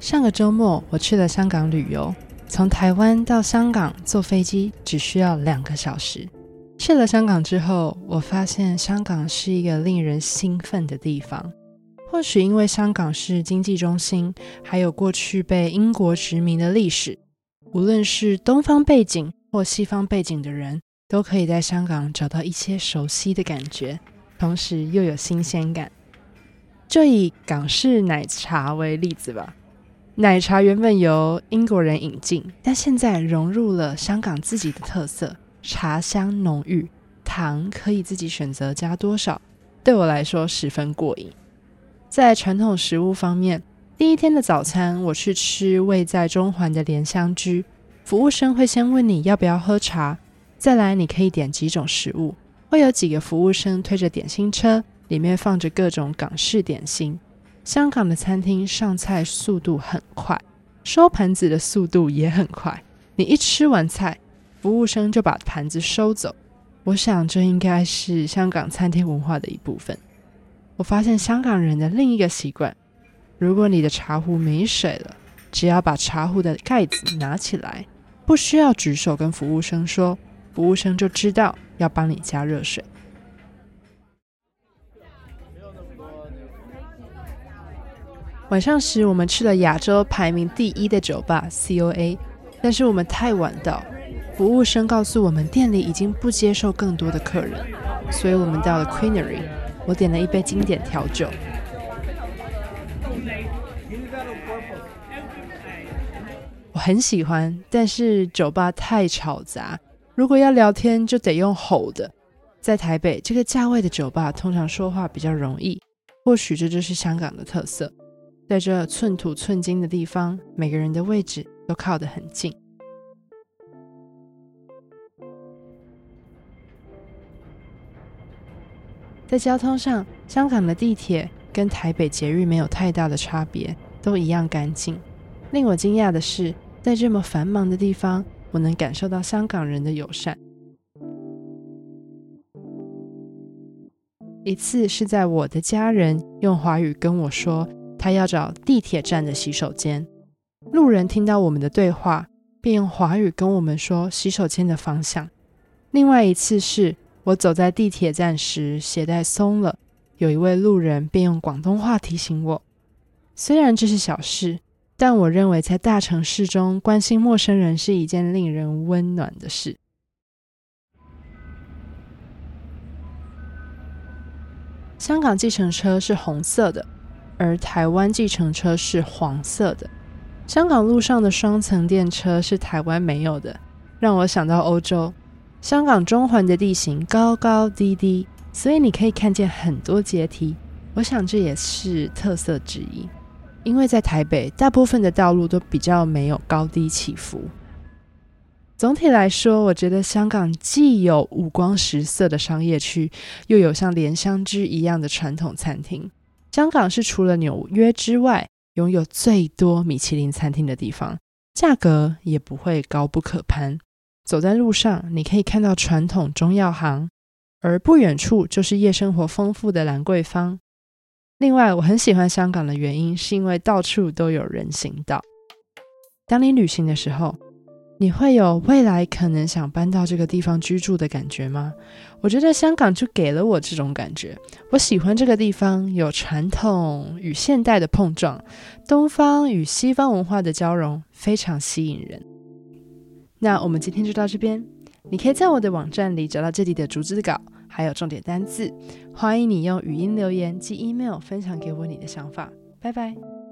上个周末我去了香港旅游，从台湾到香港坐飞机只需要两个小时。去了香港之后，我发现香港是一个令人兴奋的地方。或许因为香港是经济中心，还有过去被英国殖民的历史，无论是东方背景或西方背景的人，都可以在香港找到一些熟悉的感觉，同时又有新鲜感。就以港式奶茶为例子吧。奶茶原本由英国人引进，但现在融入了香港自己的特色，茶香浓郁，糖可以自己选择加多少，对我来说十分过瘾。在传统食物方面，第一天的早餐我去吃位在中环的莲香居，服务生会先问你要不要喝茶，再来你可以点几种食物，会有几个服务生推着点心车，里面放着各种港式点心。香港的餐厅上菜速度很快，收盘子的速度也很快。你一吃完菜，服务生就把盘子收走。我想这应该是香港餐厅文化的一部分。我发现香港人的另一个习惯：如果你的茶壶没水了，只要把茶壶的盖子拿起来，不需要举手跟服务生说，服务生就知道要帮你加热水。晚上时，我们去了亚洲排名第一的酒吧 COA，但是我们太晚到，服务生告诉我们店里已经不接受更多的客人，所以我们到了 Queenery，我点了一杯经典调酒。我很喜欢，但是酒吧太吵杂，如果要聊天就得用吼的。在台北这个价位的酒吧，通常说话比较容易，或许这就是香港的特色。在这寸土寸金的地方，每个人的位置都靠得很近。在交通上，香港的地铁跟台北捷运没有太大的差别，都一样干净。令我惊讶的是，在这么繁忙的地方，我能感受到香港人的友善。一次是在我的家人用华语跟我说。他要找地铁站的洗手间，路人听到我们的对话，便用华语跟我们说洗手间的方向。另外一次是我走在地铁站时，鞋带松了，有一位路人便用广东话提醒我。虽然这是小事，但我认为在大城市中关心陌生人是一件令人温暖的事。香港计程车是红色的。而台湾计程车是黄色的，香港路上的双层电车是台湾没有的，让我想到欧洲。香港中环的地形高高低低，所以你可以看见很多阶梯。我想这也是特色之一，因为在台北，大部分的道路都比较没有高低起伏。总体来说，我觉得香港既有五光十色的商业区，又有像莲香居一样的传统餐厅。香港是除了纽约之外，拥有最多米其林餐厅的地方，价格也不会高不可攀。走在路上，你可以看到传统中药行，而不远处就是夜生活丰富的兰桂坊。另外，我很喜欢香港的原因，是因为到处都有人行道。当你旅行的时候，你会有未来可能想搬到这个地方居住的感觉吗？我觉得香港就给了我这种感觉。我喜欢这个地方有传统与现代的碰撞，东方与西方文化的交融，非常吸引人。那我们今天就到这边，你可以在我的网站里找到这里的逐字稿，还有重点单字。欢迎你用语音留言及 email 分享给我你的想法。拜拜。